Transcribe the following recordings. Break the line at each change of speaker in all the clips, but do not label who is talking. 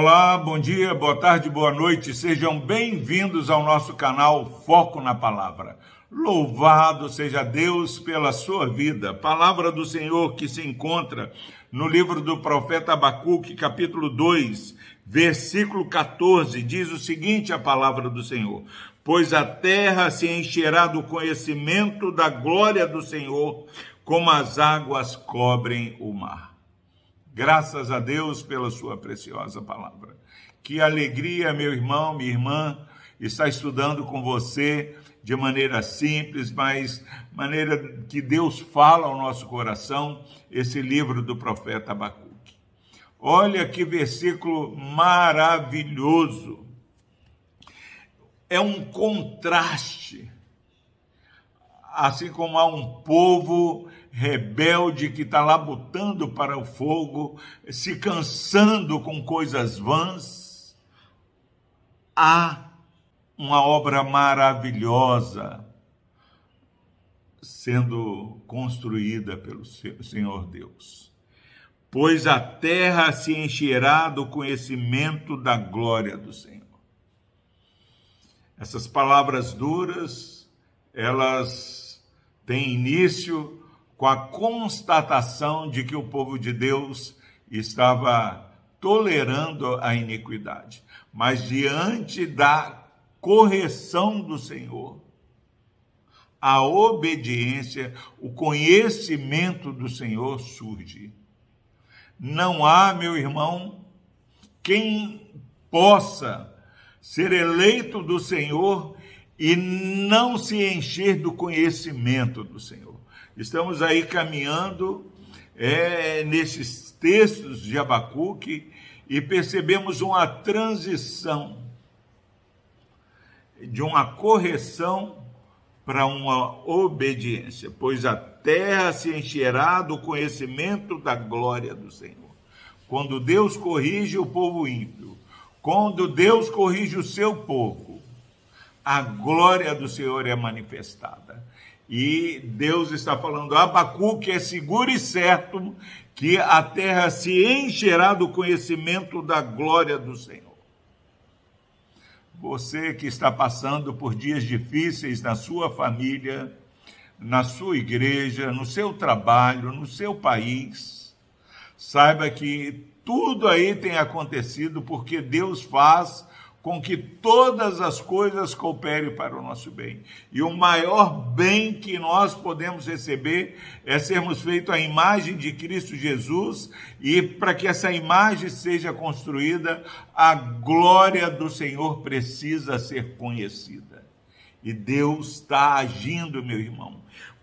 Olá, bom dia, boa tarde, boa noite. Sejam bem-vindos ao nosso canal Foco na Palavra. Louvado seja Deus pela sua vida. Palavra do Senhor que se encontra no livro do profeta Abacuque, capítulo 2, versículo 14, diz o seguinte: a palavra do Senhor: Pois a terra se encherá do conhecimento da glória do Senhor, como as águas cobrem o mar. Graças a Deus pela sua preciosa palavra. Que alegria, meu irmão, minha irmã, estar estudando com você de maneira simples, mas maneira que Deus fala ao nosso coração, esse livro do profeta Abacuque. Olha que versículo maravilhoso. É um contraste. Assim como há um povo rebelde que está lá botando para o fogo, se cansando com coisas vãs, há uma obra maravilhosa sendo construída pelo Senhor Deus. Pois a terra se encherá do conhecimento da glória do Senhor. Essas palavras duras, elas têm início com a constatação de que o povo de Deus estava tolerando a iniquidade. Mas diante da correção do Senhor, a obediência, o conhecimento do Senhor surge. Não há, meu irmão, quem possa ser eleito do Senhor e não se encher do conhecimento do Senhor. Estamos aí caminhando é, nesses textos de Abacuque e percebemos uma transição de uma correção para uma obediência, pois a terra se encherá do conhecimento da glória do Senhor. Quando Deus corrige o povo ímpio, quando Deus corrige o seu povo, a glória do Senhor é manifestada. E Deus está falando, Abacuque é seguro e certo que a terra se encherá do conhecimento da glória do Senhor. Você que está passando por dias difíceis na sua família, na sua igreja, no seu trabalho, no seu país, saiba que tudo aí tem acontecido porque Deus faz com que todas as coisas cooperem para o nosso bem. E o maior bem que nós podemos receber é sermos feitos à imagem de Cristo Jesus, e para que essa imagem seja construída, a glória do Senhor precisa ser conhecida. E Deus está agindo, meu irmão,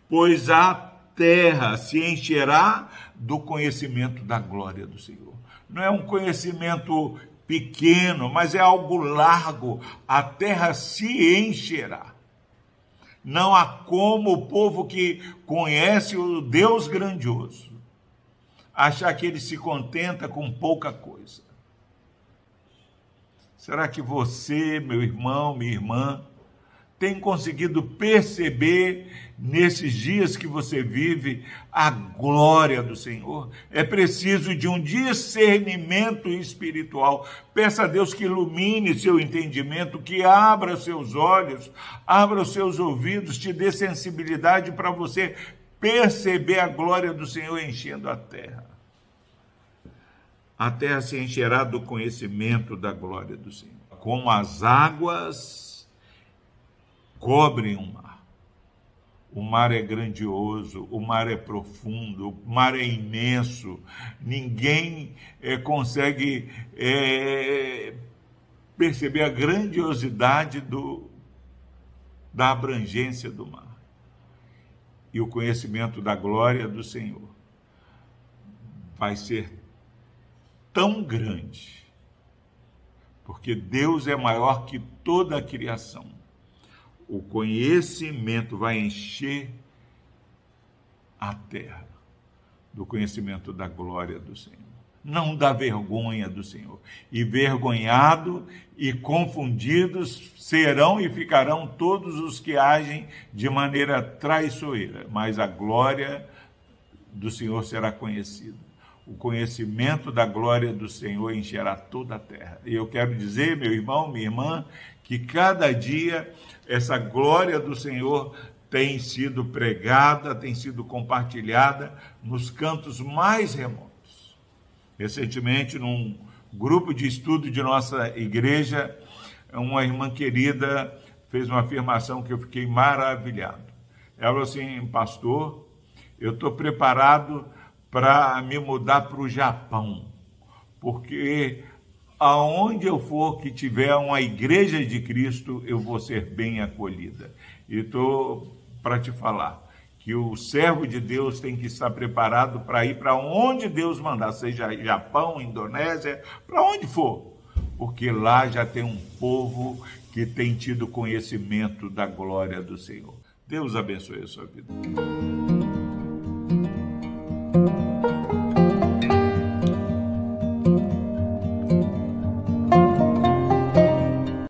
pois a terra se encherá do conhecimento da glória do Senhor. Não é um conhecimento pequeno, mas é algo largo. A terra se encherá. Não há como o povo que conhece o Deus grandioso achar que ele se contenta com pouca coisa. Será que você, meu irmão, minha irmã, tem conseguido perceber nesses dias que você vive a glória do Senhor. É preciso de um discernimento espiritual. Peça a Deus que ilumine seu entendimento, que abra seus olhos, abra os seus ouvidos, te dê sensibilidade para você perceber a glória do Senhor enchendo a terra. A terra se encherá do conhecimento da glória do Senhor, como as águas cobrem o mar. O mar é grandioso, o mar é profundo, o mar é imenso. Ninguém é, consegue é, perceber a grandiosidade do, da abrangência do mar e o conhecimento da glória do Senhor vai ser tão grande, porque Deus é maior que toda a criação o conhecimento vai encher a terra do conhecimento da glória do Senhor. Não da vergonha do Senhor. E vergonhado e confundidos serão e ficarão todos os que agem de maneira traiçoeira, mas a glória do Senhor será conhecida. O conhecimento da glória do Senhor encherá toda a terra. E eu quero dizer, meu irmão, minha irmã, que cada dia essa glória do Senhor tem sido pregada, tem sido compartilhada nos cantos mais remotos. Recentemente, num grupo de estudo de nossa igreja, uma irmã querida fez uma afirmação que eu fiquei maravilhado. Ela falou assim, pastor, eu estou preparado para me mudar para o Japão, porque aonde eu for que tiver uma igreja de Cristo, eu vou ser bem acolhida. E estou para te falar que o servo de Deus tem que estar preparado para ir para onde Deus mandar, seja Japão, Indonésia, para onde for, porque lá já tem um povo que tem tido conhecimento da glória do Senhor. Deus abençoe a sua vida.